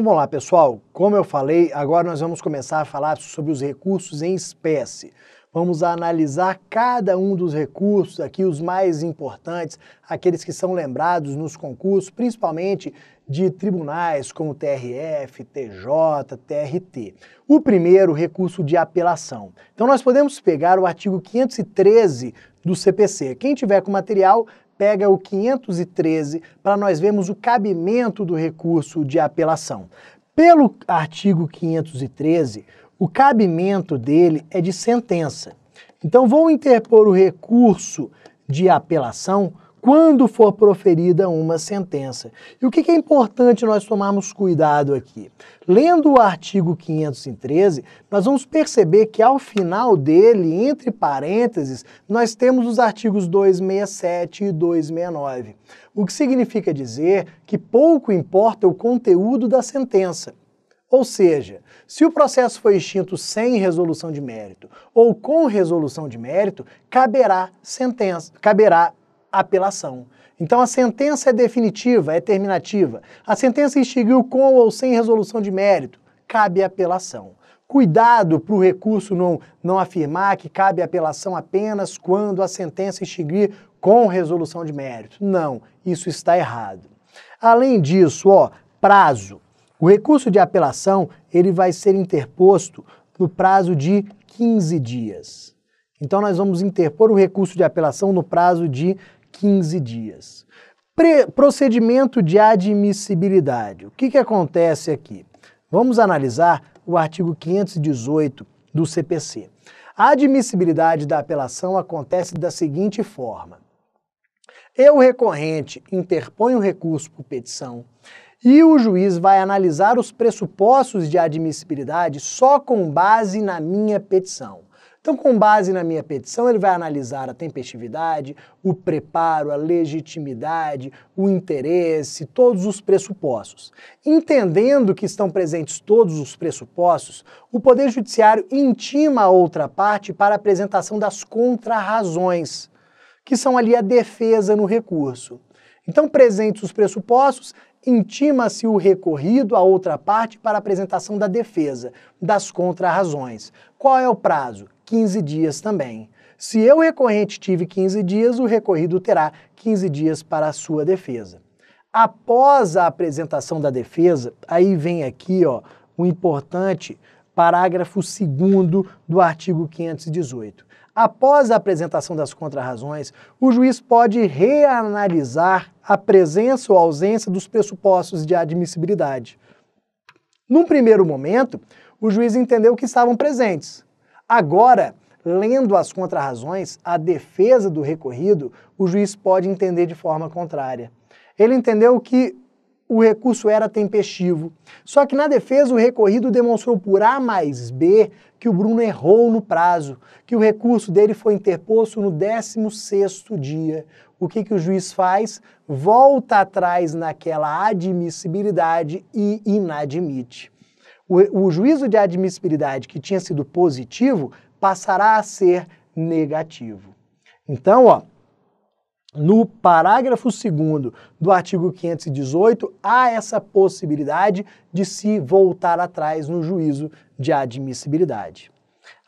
Então vamos lá, pessoal. Como eu falei, agora nós vamos começar a falar sobre os recursos em espécie. Vamos analisar cada um dos recursos aqui, os mais importantes, aqueles que são lembrados nos concursos, principalmente de tribunais como TRF, TJ, TRT. O primeiro, recurso de apelação. Então nós podemos pegar o artigo 513 do CPC. Quem tiver com material, pega o 513 para nós vermos o cabimento do recurso de apelação. Pelo artigo 513, o cabimento dele é de sentença. Então vou interpor o recurso de apelação quando for proferida uma sentença. E o que é importante nós tomarmos cuidado aqui? Lendo o artigo 513, nós vamos perceber que ao final dele, entre parênteses, nós temos os artigos 267 e 269. O que significa dizer que pouco importa o conteúdo da sentença. Ou seja, se o processo foi extinto sem resolução de mérito ou com resolução de mérito, caberá sentença, caberá apelação. Então a sentença é definitiva, é terminativa. A sentença extinguiu com ou sem resolução de mérito, cabe apelação. Cuidado para o recurso não, não afirmar que cabe apelação apenas quando a sentença extinguir com resolução de mérito. Não, isso está errado. Além disso, ó, prazo. O recurso de apelação ele vai ser interposto no prazo de 15 dias. Então nós vamos interpor o recurso de apelação no prazo de 15 dias. Pre procedimento de admissibilidade. O que, que acontece aqui? Vamos analisar o artigo 518 do CPC. A admissibilidade da apelação acontece da seguinte forma. Eu, recorrente, interponho o recurso por petição e o juiz vai analisar os pressupostos de admissibilidade só com base na minha petição. Então, com base na minha petição, ele vai analisar a tempestividade, o preparo, a legitimidade, o interesse, todos os pressupostos. Entendendo que estão presentes todos os pressupostos, o Poder Judiciário intima a outra parte para a apresentação das contrarrazões, que são ali a defesa no recurso. Então, presentes os pressupostos, intima-se o recorrido à outra parte para apresentação da defesa, das contrarrazões. Qual é o prazo? 15 dias também. Se eu, recorrente, tive 15 dias, o recorrido terá 15 dias para a sua defesa. Após a apresentação da defesa, aí vem aqui ó, o importante parágrafo 2 do artigo 518. Após a apresentação das contrarrazões, o juiz pode reanalisar a presença ou ausência dos pressupostos de admissibilidade. Num primeiro momento, o juiz entendeu que estavam presentes, Agora, lendo as contrarrazões, a defesa do recorrido, o juiz pode entender de forma contrária. Ele entendeu que o recurso era tempestivo. Só que na defesa o recorrido demonstrou por A mais B que o Bruno errou no prazo, que o recurso dele foi interposto no 16º dia. O que, que o juiz faz? Volta atrás naquela admissibilidade e inadmite o, o juízo de admissibilidade que tinha sido positivo passará a ser negativo. Então, ó, no parágrafo 2 do artigo 518, há essa possibilidade de se voltar atrás no juízo de admissibilidade.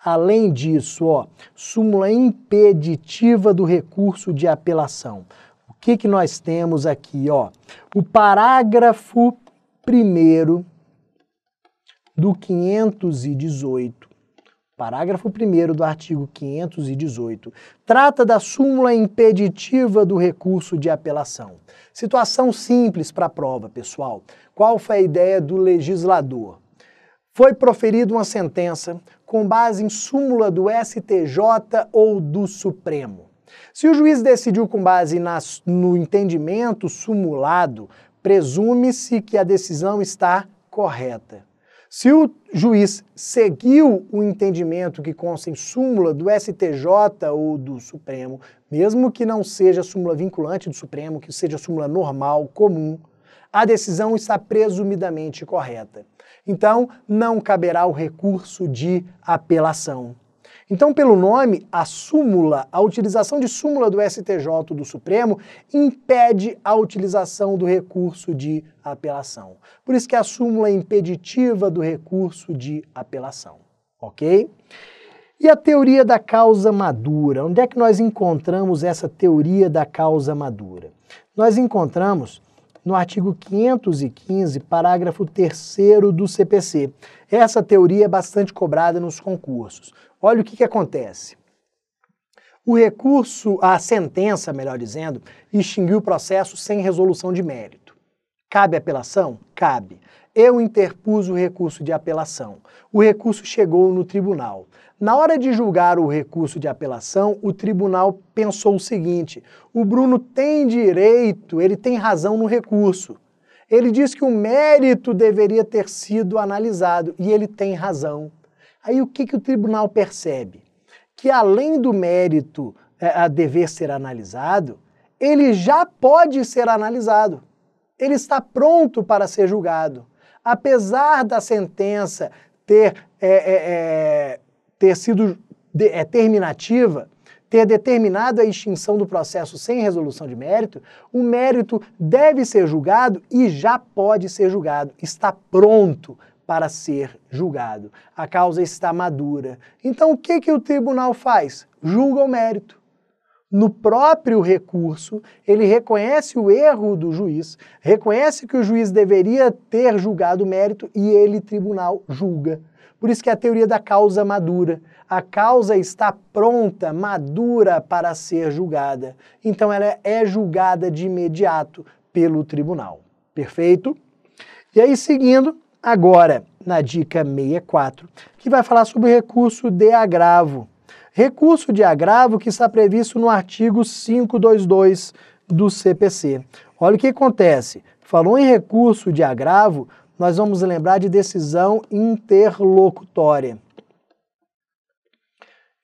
Além disso, ó, súmula impeditiva do recurso de apelação. O que, que nós temos aqui? Ó? O parágrafo 1 do 518. Parágrafo 1 do artigo 518 trata da súmula impeditiva do recurso de apelação. Situação simples para a prova, pessoal. Qual foi a ideia do legislador? Foi proferida uma sentença com base em súmula do STJ ou do Supremo. Se o juiz decidiu com base nas, no entendimento sumulado, presume-se que a decisão está correta. Se o juiz seguiu o entendimento que consta em súmula do STJ ou do Supremo, mesmo que não seja súmula vinculante do Supremo, que seja súmula normal, comum, a decisão está presumidamente correta. Então, não caberá o recurso de apelação. Então, pelo nome, a súmula, a utilização de súmula do STJ do Supremo impede a utilização do recurso de apelação. Por isso que a súmula é impeditiva do recurso de apelação, ok? E a teoria da causa madura? Onde é que nós encontramos essa teoria da causa madura? Nós encontramos no artigo 515, parágrafo 3 do CPC. Essa teoria é bastante cobrada nos concursos. Olha o que, que acontece. O recurso, a sentença, melhor dizendo, extinguiu o processo sem resolução de mérito. Cabe apelação? Cabe. Eu interpus o recurso de apelação. O recurso chegou no tribunal. Na hora de julgar o recurso de apelação, o tribunal pensou o seguinte: o Bruno tem direito, ele tem razão no recurso. Ele diz que o mérito deveria ter sido analisado e ele tem razão. Aí o que, que o tribunal percebe? Que além do mérito é, a dever ser analisado, ele já pode ser analisado. Ele está pronto para ser julgado. Apesar da sentença ter, é, é, é ter sido de, é, ter determinado a extinção do processo sem resolução de mérito, o mérito deve ser julgado e já pode ser julgado, está pronto para ser julgado. A causa está madura. Então, o que, que o tribunal faz? Julga o mérito. No próprio recurso, ele reconhece o erro do juiz, reconhece que o juiz deveria ter julgado o mérito e ele, tribunal, julga. Por isso que é a teoria da causa madura. A causa está pronta, madura para ser julgada. Então ela é julgada de imediato pelo tribunal. Perfeito? E aí, seguindo, Agora, na dica 64, que vai falar sobre o recurso de agravo. Recurso de agravo que está previsto no artigo 522 do CPC. Olha o que acontece. Falou em recurso de agravo, nós vamos lembrar de decisão interlocutória.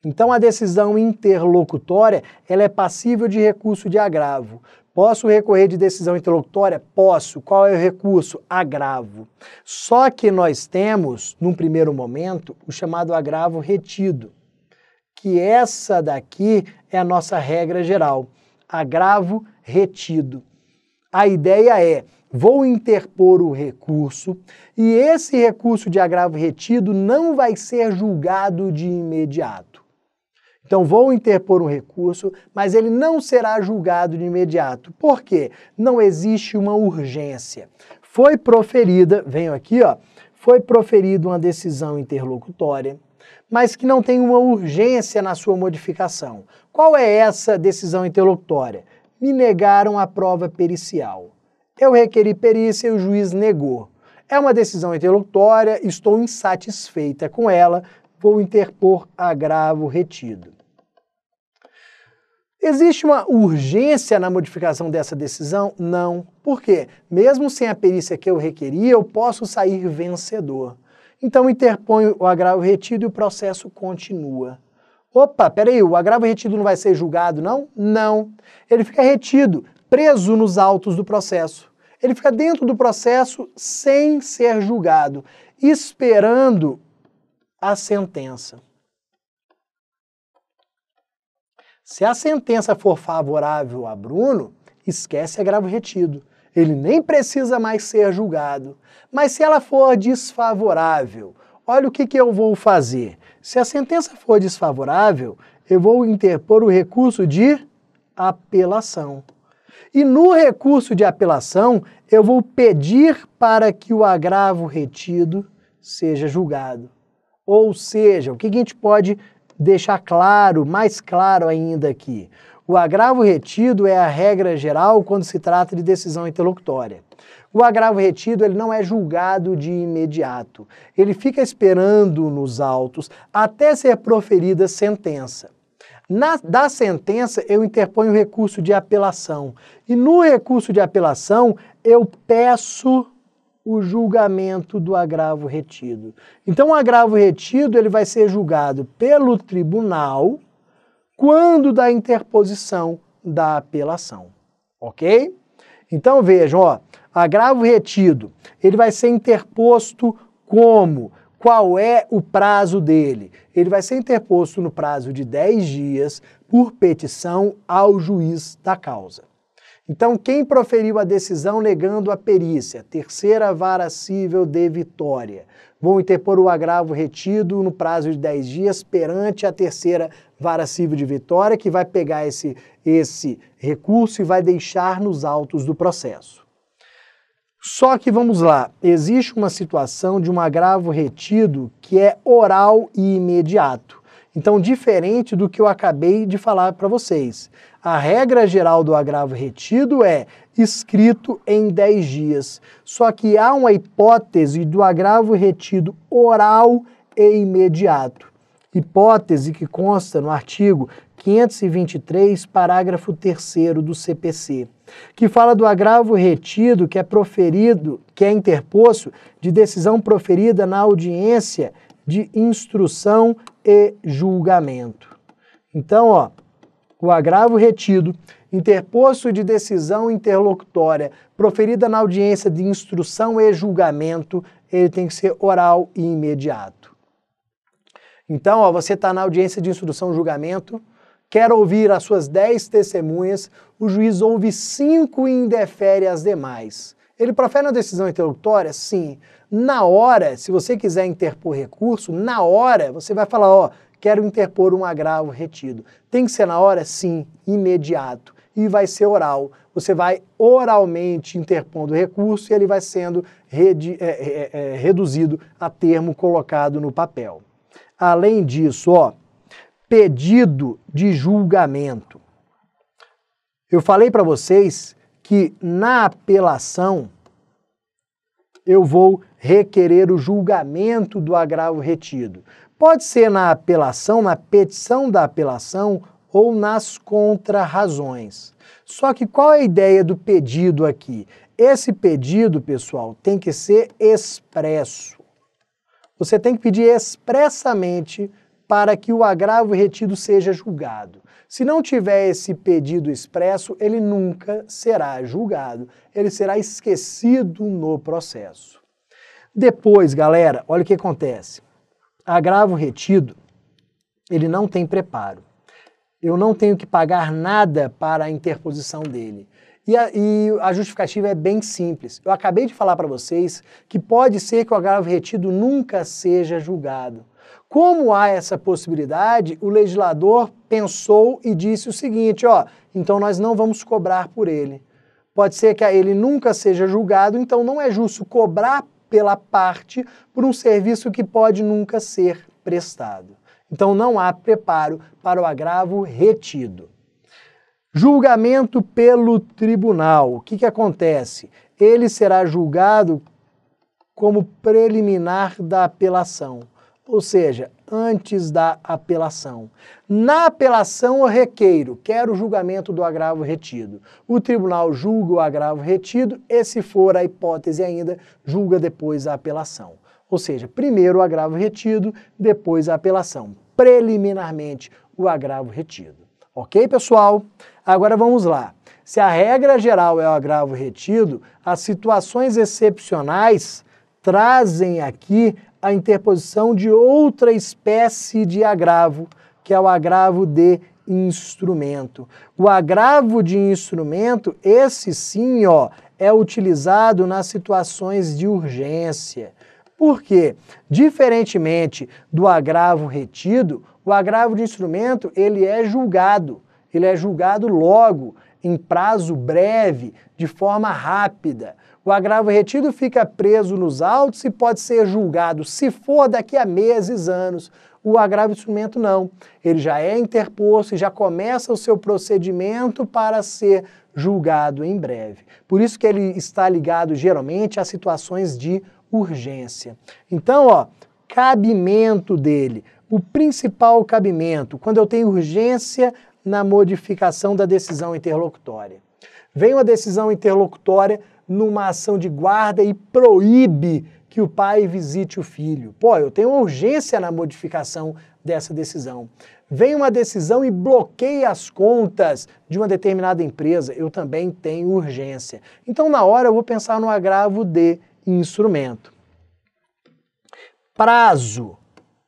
Então, a decisão interlocutória ela é passível de recurso de agravo. Posso recorrer de decisão interlocutória? Posso. Qual é o recurso? Agravo. Só que nós temos, num primeiro momento, o chamado agravo retido, que essa daqui é a nossa regra geral. Agravo retido. A ideia é, vou interpor o recurso e esse recurso de agravo retido não vai ser julgado de imediato. Então vou interpor um recurso, mas ele não será julgado de imediato. Por quê? Não existe uma urgência. Foi proferida, venho aqui, ó, foi proferida uma decisão interlocutória, mas que não tem uma urgência na sua modificação. Qual é essa decisão interlocutória? Me negaram a prova pericial. Eu requeri perícia e o juiz negou. É uma decisão interlocutória, estou insatisfeita com ela, vou interpor agravo retido. Existe uma urgência na modificação dessa decisão? Não. Por quê? Mesmo sem a perícia que eu requeria, eu posso sair vencedor. Então interponho o agravo retido e o processo continua. Opa, peraí, o agravo retido não vai ser julgado, não? Não. Ele fica retido, preso nos autos do processo. Ele fica dentro do processo sem ser julgado, esperando a sentença. Se a sentença for favorável a Bruno, esquece agravo retido. Ele nem precisa mais ser julgado. Mas se ela for desfavorável, olha o que, que eu vou fazer. Se a sentença for desfavorável, eu vou interpor o recurso de apelação. E no recurso de apelação, eu vou pedir para que o agravo retido seja julgado. Ou seja, o que a gente pode deixar claro, mais claro ainda aqui. O agravo retido é a regra geral quando se trata de decisão interlocutória. O agravo retido ele não é julgado de imediato. Ele fica esperando nos autos até ser proferida sentença. Na, da sentença, eu interponho o recurso de apelação. E no recurso de apelação, eu peço o julgamento do agravo retido. Então, o agravo retido ele vai ser julgado pelo tribunal quando da interposição da apelação, ok? Então vejam, ó, agravo retido, ele vai ser interposto como? Qual é o prazo dele? Ele vai ser interposto no prazo de 10 dias por petição ao juiz da causa. Então, quem proferiu a decisão negando a perícia? Terceira vara cível de Vitória. Vão interpor o agravo retido no prazo de 10 dias perante a terceira vara civil de Vitória, que vai pegar esse, esse recurso e vai deixar nos autos do processo. Só que vamos lá, existe uma situação de um agravo retido que é oral e imediato. Então, diferente do que eu acabei de falar para vocês. A regra geral do agravo retido é escrito em 10 dias. Só que há uma hipótese do agravo retido oral e imediato. Hipótese que consta no artigo 523, parágrafo 3 do CPC, que fala do agravo retido que é proferido, que é interposto de decisão proferida na audiência de instrução e julgamento. Então, ó, o agravo retido, interposto de decisão interlocutória proferida na audiência de instrução e julgamento, ele tem que ser oral e imediato. Então, ó, você está na audiência de instrução e julgamento, quer ouvir as suas dez testemunhas, o juiz ouve cinco e indefere as demais. Ele profere uma decisão interlocutória? Sim. Na hora, se você quiser interpor recurso, na hora você vai falar, ó, quero interpor um agravo retido. Tem que ser na hora? Sim, imediato. E vai ser oral. Você vai oralmente interpondo o recurso e ele vai sendo redi, é, é, é, reduzido a termo colocado no papel. Além disso, ó, pedido de julgamento. Eu falei para vocês que na apelação eu vou requerer o julgamento do agravo retido. Pode ser na apelação, na petição da apelação ou nas contrarrazões. Só que qual é a ideia do pedido aqui? Esse pedido, pessoal, tem que ser expresso. Você tem que pedir expressamente para que o agravo retido seja julgado. Se não tiver esse pedido expresso, ele nunca será julgado, ele será esquecido no processo. Depois, galera, olha o que acontece. Agravo retido, ele não tem preparo. Eu não tenho que pagar nada para a interposição dele. E a, e a, justificativa é bem simples. Eu acabei de falar para vocês que pode ser que o agravo retido nunca seja julgado. Como há essa possibilidade, o legislador pensou e disse o seguinte, ó, então nós não vamos cobrar por ele. Pode ser que ele nunca seja julgado, então não é justo cobrar pela parte por um serviço que pode nunca ser prestado. Então não há preparo para o agravo retido. Julgamento pelo tribunal. O que, que acontece? Ele será julgado como preliminar da apelação ou seja, antes da apelação. Na apelação, eu requeiro, quero o julgamento do agravo retido. O tribunal julga o agravo retido e, se for a hipótese ainda, julga depois a apelação. Ou seja, primeiro o agravo retido, depois a apelação. Preliminarmente, o agravo retido. Ok, pessoal? Agora vamos lá. Se a regra geral é o agravo retido, as situações excepcionais trazem aqui a interposição de outra espécie de agravo, que é o agravo de instrumento. O agravo de instrumento, esse sim, ó, é utilizado nas situações de urgência. Por quê? Diferentemente do agravo retido, o agravo de instrumento, ele é julgado. Ele é julgado logo, em prazo breve, de forma rápida. O agravo retido fica preso nos autos e pode ser julgado, se for daqui a meses, anos. O agravo de instrumento não. Ele já é interposto e já começa o seu procedimento para ser julgado em breve. Por isso que ele está ligado geralmente a situações de urgência. Então, ó, cabimento dele. O principal cabimento, quando eu tenho urgência na modificação da decisão interlocutória. Vem uma decisão interlocutória numa ação de guarda e proíbe que o pai visite o filho. Pô, eu tenho urgência na modificação dessa decisão. Vem uma decisão e bloqueia as contas de uma determinada empresa, eu também tenho urgência. Então, na hora, eu vou pensar no agravo de instrumento. prazo,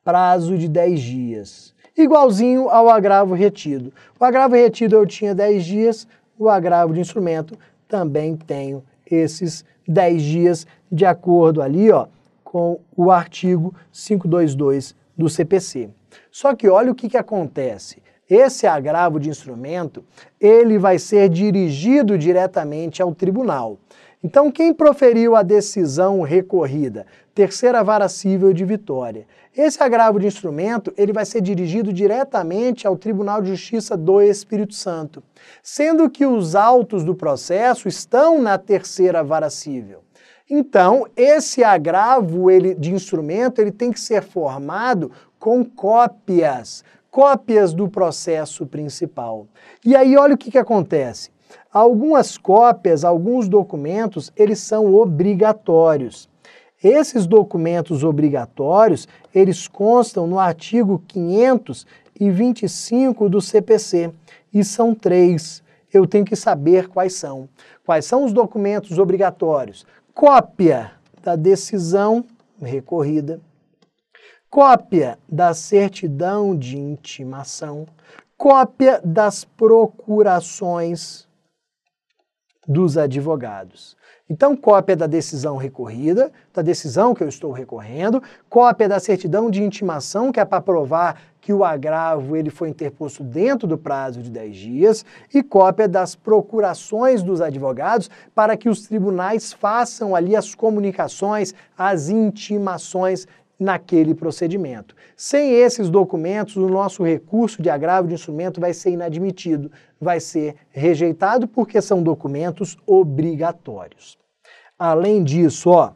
prazo de 10 dias, igualzinho ao agravo retido. O agravo retido eu tinha 10 dias, o agravo de instrumento também tenho esses 10 dias de acordo ali, ó, com o artigo 522 do CPC. Só que olha o que, que acontece. Esse agravo de instrumento, ele vai ser dirigido diretamente ao tribunal. Então, quem proferiu a decisão recorrida? Terceira vara civil de Vitória. Esse agravo de instrumento, ele vai ser dirigido diretamente ao Tribunal de Justiça do Espírito Santo, sendo que os autos do processo estão na terceira vara civil. Então, esse agravo ele, de instrumento, ele tem que ser formado com cópias, cópias do processo principal. E aí olha o que, que acontece. Algumas cópias, alguns documentos, eles são obrigatórios. Esses documentos obrigatórios, eles constam no artigo 525 do CPC, e são três. Eu tenho que saber quais são. Quais são os documentos obrigatórios? Cópia da decisão recorrida, cópia da certidão de intimação, cópia das procurações dos advogados. Então, cópia da decisão recorrida, da decisão que eu estou recorrendo, cópia da certidão de intimação, que é para provar que o agravo ele foi interposto dentro do prazo de 10 dias, e cópia das procurações dos advogados para que os tribunais façam ali as comunicações, as intimações naquele procedimento. Sem esses documentos, o nosso recurso de agravo de instrumento vai ser inadmitido, vai ser rejeitado porque são documentos obrigatórios. Além disso, ó,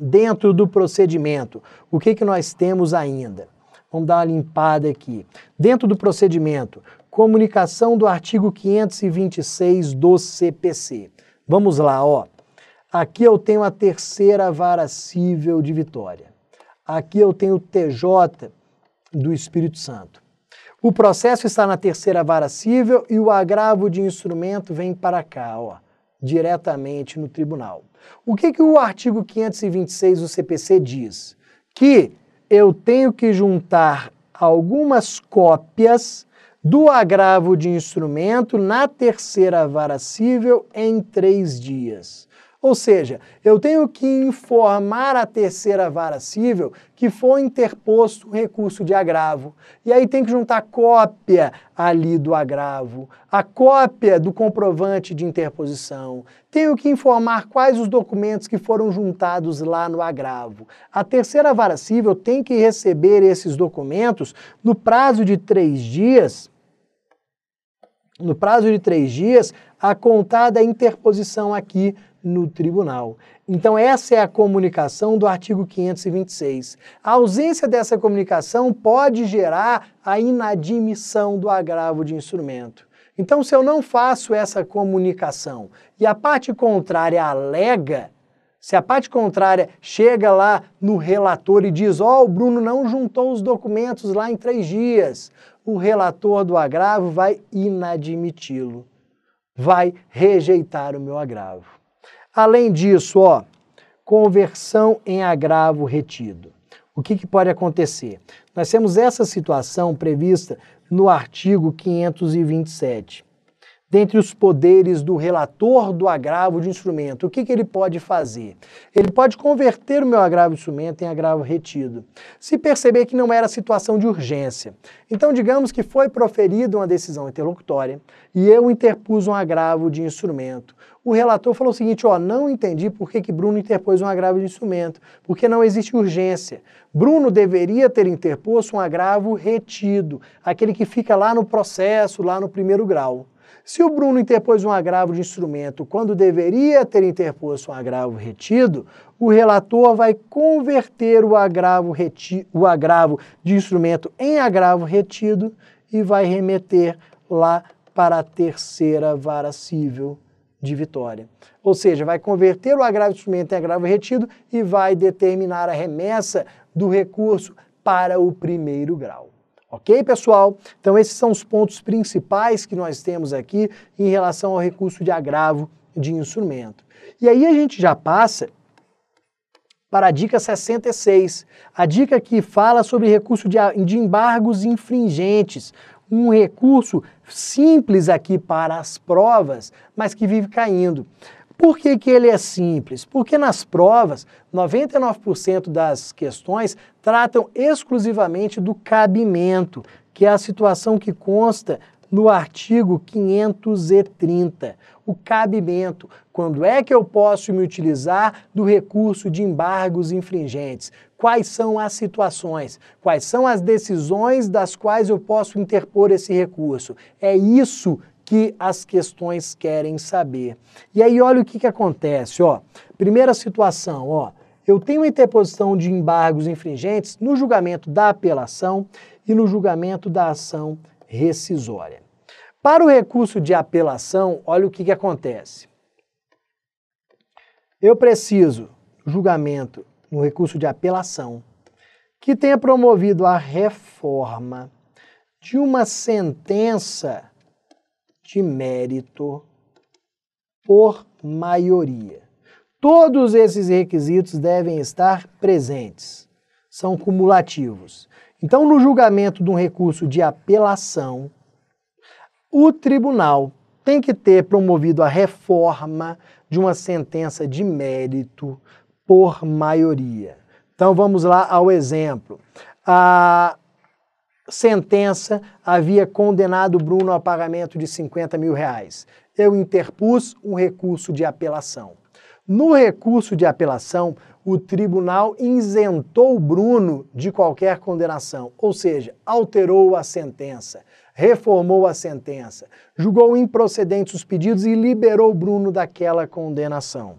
dentro do procedimento, o que, que nós temos ainda? Vamos dar uma limpada aqui. Dentro do procedimento, comunicação do artigo 526 do CPC. Vamos lá, ó. Aqui eu tenho a terceira vara civil de Vitória. Aqui eu tenho o TJ do Espírito Santo. O processo está na terceira vara civil e o agravo de instrumento vem para cá, ó, diretamente no tribunal. O que, que o artigo 526 do CPC diz? Que eu tenho que juntar algumas cópias do agravo de instrumento na terceira vara civil em três dias. Ou seja, eu tenho que informar a terceira vara civil que foi interposto um recurso de agravo. E aí tem que juntar cópia ali do agravo, a cópia do comprovante de interposição. Tenho que informar quais os documentos que foram juntados lá no agravo. A terceira vara civil tem que receber esses documentos no prazo de três dias no prazo de três dias, a contar da interposição aqui no tribunal. Então, essa é a comunicação do artigo 526. A ausência dessa comunicação pode gerar a inadmissão do agravo de instrumento. Então, se eu não faço essa comunicação e a parte contrária alega, se a parte contrária chega lá no relator e diz: Ó, oh, o Bruno não juntou os documentos lá em três dias, o relator do agravo vai inadmiti-lo, vai rejeitar o meu agravo. Além disso, ó, conversão em agravo retido. O que, que pode acontecer? Nós temos essa situação prevista no artigo 527 dentre os poderes do relator do agravo de instrumento. O que, que ele pode fazer? Ele pode converter o meu agravo de instrumento em agravo retido, se perceber que não era situação de urgência. Então, digamos que foi proferida uma decisão interlocutória e eu interpus um agravo de instrumento. O relator falou o seguinte, ó, não entendi por que, que Bruno interpôs um agravo de instrumento, porque não existe urgência. Bruno deveria ter interposto um agravo retido, aquele que fica lá no processo, lá no primeiro grau. Se o Bruno interpôs um agravo de instrumento quando deveria ter interposto um agravo retido, o relator vai converter o agravo, reti o agravo de instrumento em agravo retido e vai remeter lá para a terceira vara civil de vitória. Ou seja, vai converter o agravo de instrumento em agravo retido e vai determinar a remessa do recurso para o primeiro grau. Ok, pessoal? Então, esses são os pontos principais que nós temos aqui em relação ao recurso de agravo de instrumento. E aí a gente já passa para a dica 66, a dica que fala sobre recurso de, de embargos infringentes, um recurso simples aqui para as provas, mas que vive caindo. Por que, que ele é simples? Porque nas provas, 99% das questões tratam exclusivamente do cabimento, que é a situação que consta no artigo 530, o cabimento. Quando é que eu posso me utilizar do recurso de embargos infringentes? Quais são as situações? Quais são as decisões das quais eu posso interpor esse recurso? É isso que as questões querem saber. E aí olha o que, que acontece, ó. Primeira situação, ó. Eu tenho interposição de embargos infringentes no julgamento da apelação e no julgamento da ação rescisória. Para o recurso de apelação, olha o que, que acontece. Eu preciso julgamento no recurso de apelação que tenha promovido a reforma de uma sentença de mérito por maioria. Todos esses requisitos devem estar presentes, são cumulativos. Então, no julgamento de um recurso de apelação, o tribunal tem que ter promovido a reforma de uma sentença de mérito por maioria. Então vamos lá ao exemplo. A sentença havia condenado Bruno ao pagamento de 50 mil reais. Eu interpus um recurso de apelação. No recurso de apelação, o tribunal isentou Bruno de qualquer condenação, ou seja, alterou a sentença, reformou a sentença, julgou improcedentes os pedidos e liberou Bruno daquela condenação.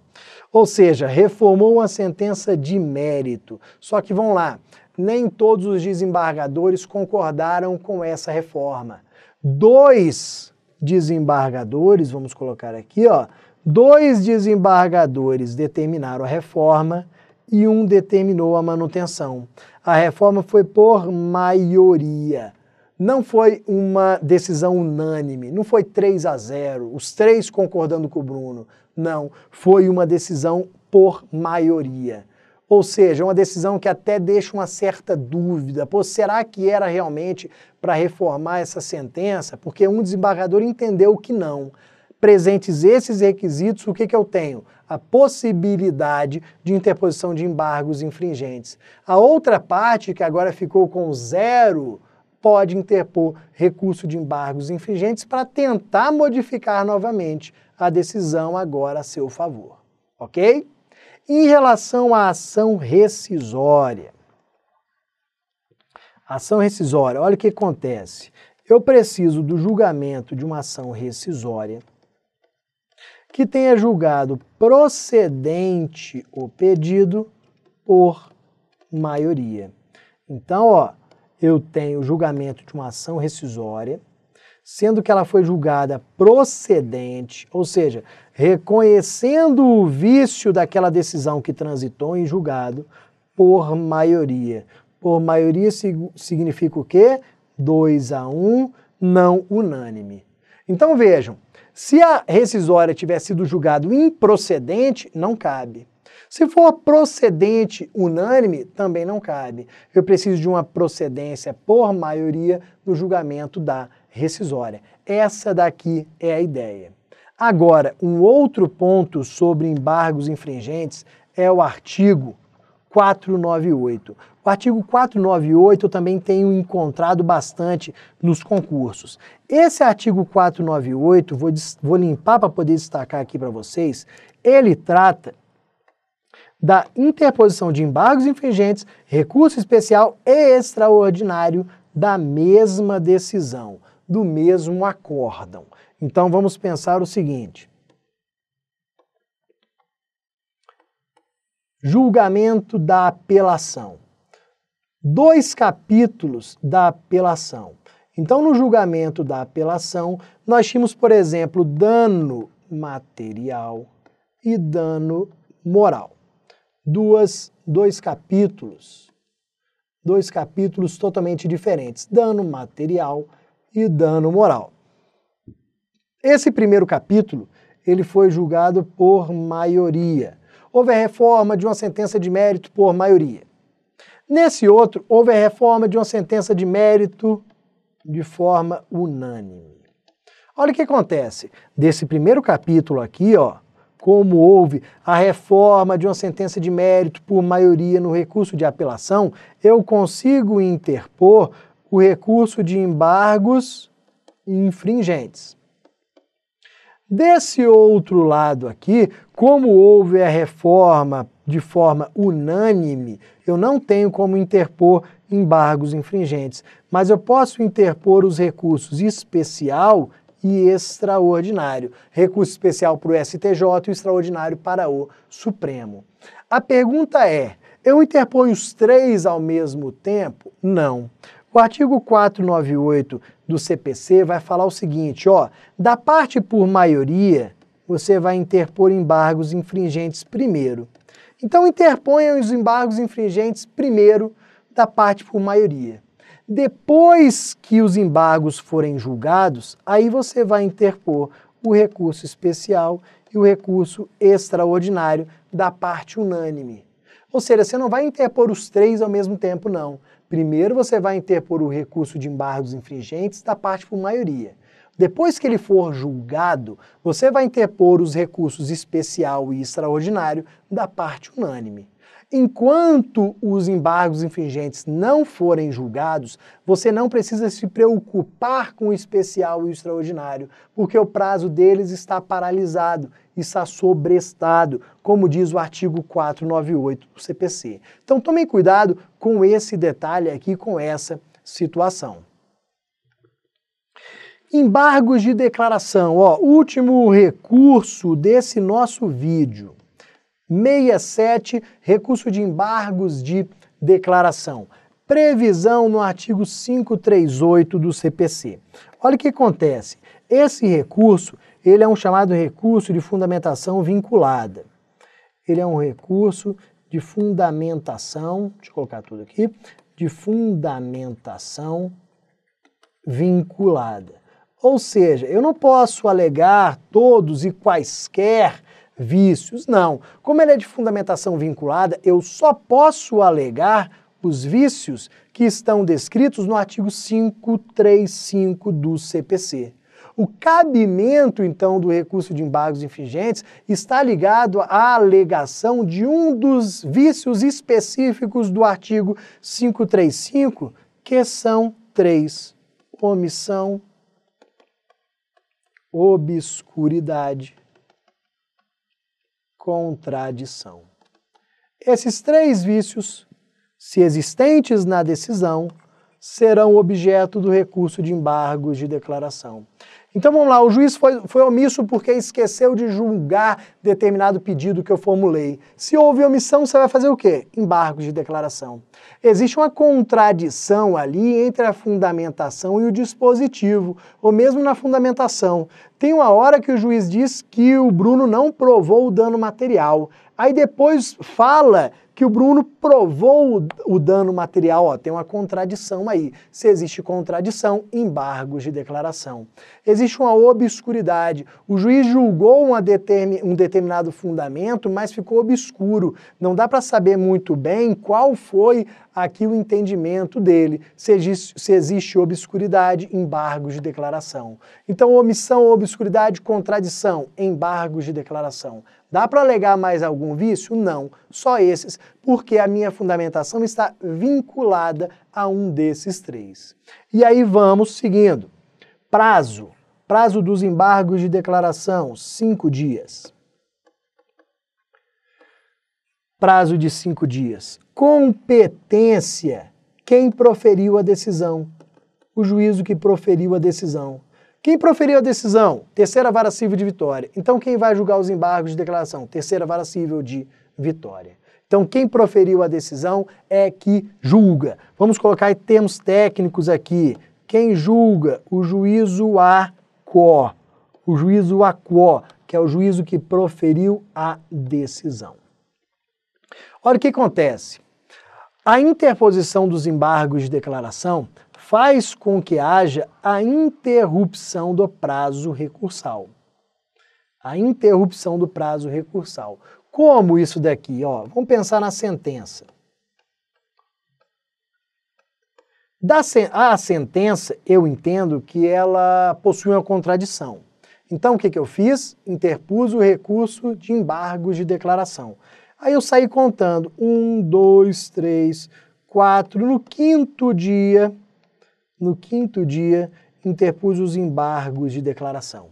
Ou seja, reformou a sentença de mérito. Só que vão lá, nem todos os desembargadores concordaram com essa reforma. Dois desembargadores, vamos colocar aqui, ó, dois desembargadores determinaram a reforma e um determinou a manutenção. A reforma foi por maioria. Não foi uma decisão unânime, não foi 3 a 0, os três concordando com o Bruno. Não, foi uma decisão por maioria. Ou seja, uma decisão que até deixa uma certa dúvida. Pô, será que era realmente para reformar essa sentença? Porque um desembargador entendeu que não. Presentes esses requisitos, o que, que eu tenho? A possibilidade de interposição de embargos infringentes. A outra parte, que agora ficou com zero, pode interpor recurso de embargos infringentes para tentar modificar novamente a decisão agora a seu favor. Ok? Em relação à ação rescisória, ação rescisória, olha o que acontece. Eu preciso do julgamento de uma ação rescisória que tenha julgado procedente o pedido por maioria. Então, ó, eu tenho o julgamento de uma ação rescisória, sendo que ela foi julgada procedente, ou seja, reconhecendo o vício daquela decisão que transitou em julgado por maioria. Por maioria significa o quê? 2 a 1, um, não unânime. Então vejam, se a rescisória tiver sido julgado improcedente, não cabe. Se for procedente unânime, também não cabe. Eu preciso de uma procedência por maioria no julgamento da rescisória. Essa daqui é a ideia. Agora, um outro ponto sobre embargos infringentes é o artigo 498. O artigo 498 eu também tenho encontrado bastante nos concursos. Esse artigo 498, vou, vou limpar para poder destacar aqui para vocês, ele trata da interposição de embargos infringentes, recurso especial e extraordinário da mesma decisão, do mesmo acórdão. Então vamos pensar o seguinte. Julgamento da apelação. Dois capítulos da apelação. Então, no julgamento da apelação, nós tínhamos, por exemplo, dano material e dano moral. Duas, dois capítulos, dois capítulos totalmente diferentes: dano material e dano moral. Esse primeiro capítulo, ele foi julgado por maioria, houve a reforma de uma sentença de mérito por maioria. Nesse outro, houve a reforma de uma sentença de mérito de forma unânime. Olha o que acontece. Desse primeiro capítulo aqui, ó, como houve a reforma de uma sentença de mérito por maioria no recurso de apelação, eu consigo interpor o recurso de embargos infringentes. Desse outro lado aqui, como houve a reforma de forma unânime, eu não tenho como interpor embargos infringentes, mas eu posso interpor os recursos especial e extraordinário. Recurso especial para o STJ e extraordinário para o Supremo. A pergunta é: eu interponho os três ao mesmo tempo? Não. O artigo 498 do CPC vai falar o seguinte, ó, da parte por maioria, você vai interpor embargos infringentes primeiro. Então interponha os embargos infringentes primeiro da parte por maioria. Depois que os embargos forem julgados, aí você vai interpor o recurso especial e o recurso extraordinário da parte unânime. Ou seja, você não vai interpor os três ao mesmo tempo, não. Primeiro você vai interpor o recurso de embargos infringentes da parte por maioria. Depois que ele for julgado, você vai interpor os recursos especial e extraordinário da parte unânime. Enquanto os embargos infringentes não forem julgados, você não precisa se preocupar com o especial e o extraordinário, porque o prazo deles está paralisado, está sobrestado, como diz o artigo 498 do CPC. Então tomem cuidado com esse detalhe aqui, com essa situação. Embargos de declaração, ó, último recurso desse nosso vídeo. 67, recurso de embargos de declaração. Previsão no artigo 538 do CPC. Olha o que acontece. Esse recurso, ele é um chamado recurso de fundamentação vinculada. Ele é um recurso de fundamentação, deixa eu colocar tudo aqui, de fundamentação vinculada. Ou seja, eu não posso alegar todos e quaisquer vícios. Não. Como ele é de fundamentação vinculada, eu só posso alegar os vícios que estão descritos no artigo 535 do CPC. O cabimento, então, do recurso de embargos infringentes está ligado à alegação de um dos vícios específicos do artigo 535, que são três: omissão, obscuridade contradição. Esses três vícios, se existentes na decisão, serão objeto do recurso de embargos de declaração. Então vamos lá, o juiz foi, foi omisso porque esqueceu de julgar determinado pedido que eu formulei. Se houve omissão, você vai fazer o quê? Embargos de declaração. Existe uma contradição ali entre a fundamentação e o dispositivo, ou mesmo na fundamentação. Tem uma hora que o juiz diz que o Bruno não provou o dano material. Aí depois fala que o Bruno provou o, dano material, ó, tem uma contradição aí. Se existe contradição, embargos de declaração. Existe uma obscuridade. O juiz julgou determin, um determinado fundamento, mas ficou obscuro. Não dá para saber muito bem qual foi aqui o entendimento dele, se existe, se existe obscuridade, embargos de declaração. Então, omissão, obscuridade, contradição, embargos de declaração. Dá para alegar mais algum vício? Não, só esses, porque a minha fundamentação está vinculada a um desses três. E aí vamos seguindo. Prazo. Prazo dos embargos de declaração, cinco dias. Prazo de cinco dias. Competência. Quem proferiu a decisão? O juízo que proferiu a decisão. Quem proferiu a decisão? Terceira Vara Civil de Vitória. Então, quem vai julgar os embargos de declaração? Terceira Vara Civil de Vitória. Então, quem proferiu a decisão é que julga. Vamos colocar termos técnicos aqui. Quem julga? O juízo a quo. O juízo a quo, que é o juízo que proferiu a decisão. Olha o que acontece. A interposição dos embargos de declaração faz com que haja a interrupção do prazo recursal. A interrupção do prazo recursal. Como isso daqui? Ó, vamos pensar na sentença. Da sen a sentença, eu entendo que ela possui uma contradição. Então, o que, que eu fiz? Interpus o recurso de embargos de declaração. Aí eu saí contando. Um, dois, três, quatro. No quinto dia, no quinto dia, interpus os embargos de declaração.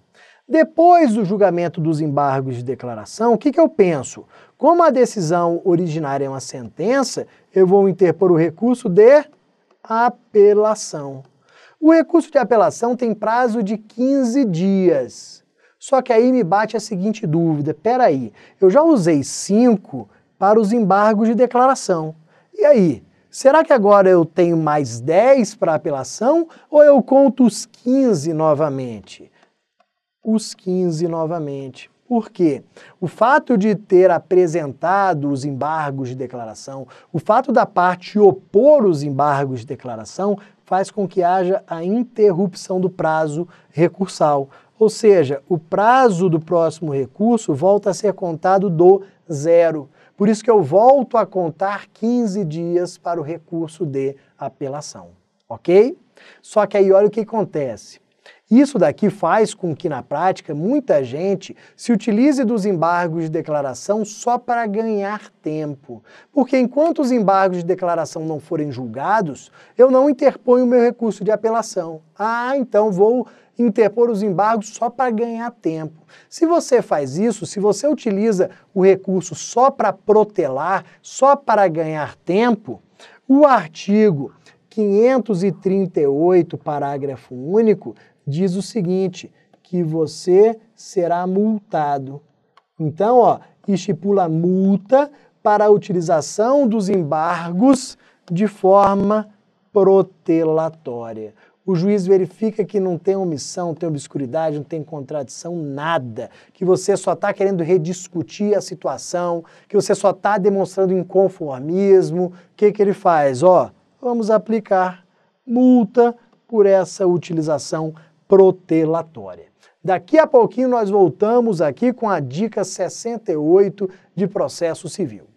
Depois do julgamento dos embargos de declaração, o que, que eu penso? Como a decisão originária é uma sentença, eu vou interpor o recurso de apelação. O recurso de apelação tem prazo de 15 dias. Só que aí me bate a seguinte dúvida: peraí, eu já usei 5 para os embargos de declaração. E aí? Será que agora eu tenho mais 10 para apelação ou eu conto os 15 novamente? Os 15 novamente. Por quê? O fato de ter apresentado os embargos de declaração, o fato da parte opor os embargos de declaração, faz com que haja a interrupção do prazo recursal. Ou seja, o prazo do próximo recurso volta a ser contado do zero. Por isso que eu volto a contar 15 dias para o recurso de apelação. Ok? Só que aí olha o que acontece. Isso daqui faz com que, na prática, muita gente se utilize dos embargos de declaração só para ganhar tempo. Porque enquanto os embargos de declaração não forem julgados, eu não interponho o meu recurso de apelação. Ah, então vou interpor os embargos só para ganhar tempo. Se você faz isso, se você utiliza o recurso só para protelar, só para ganhar tempo, o artigo 538, parágrafo único, diz o seguinte, que você será multado. Então, ó, estipula multa para a utilização dos embargos de forma protelatória. O juiz verifica que não tem omissão, não tem obscuridade, não tem contradição, nada. Que você só está querendo rediscutir a situação, que você só está demonstrando inconformismo. O que, que ele faz? Ó, vamos aplicar multa por essa utilização protelatória. Daqui a pouquinho nós voltamos aqui com a dica 68 de processo civil.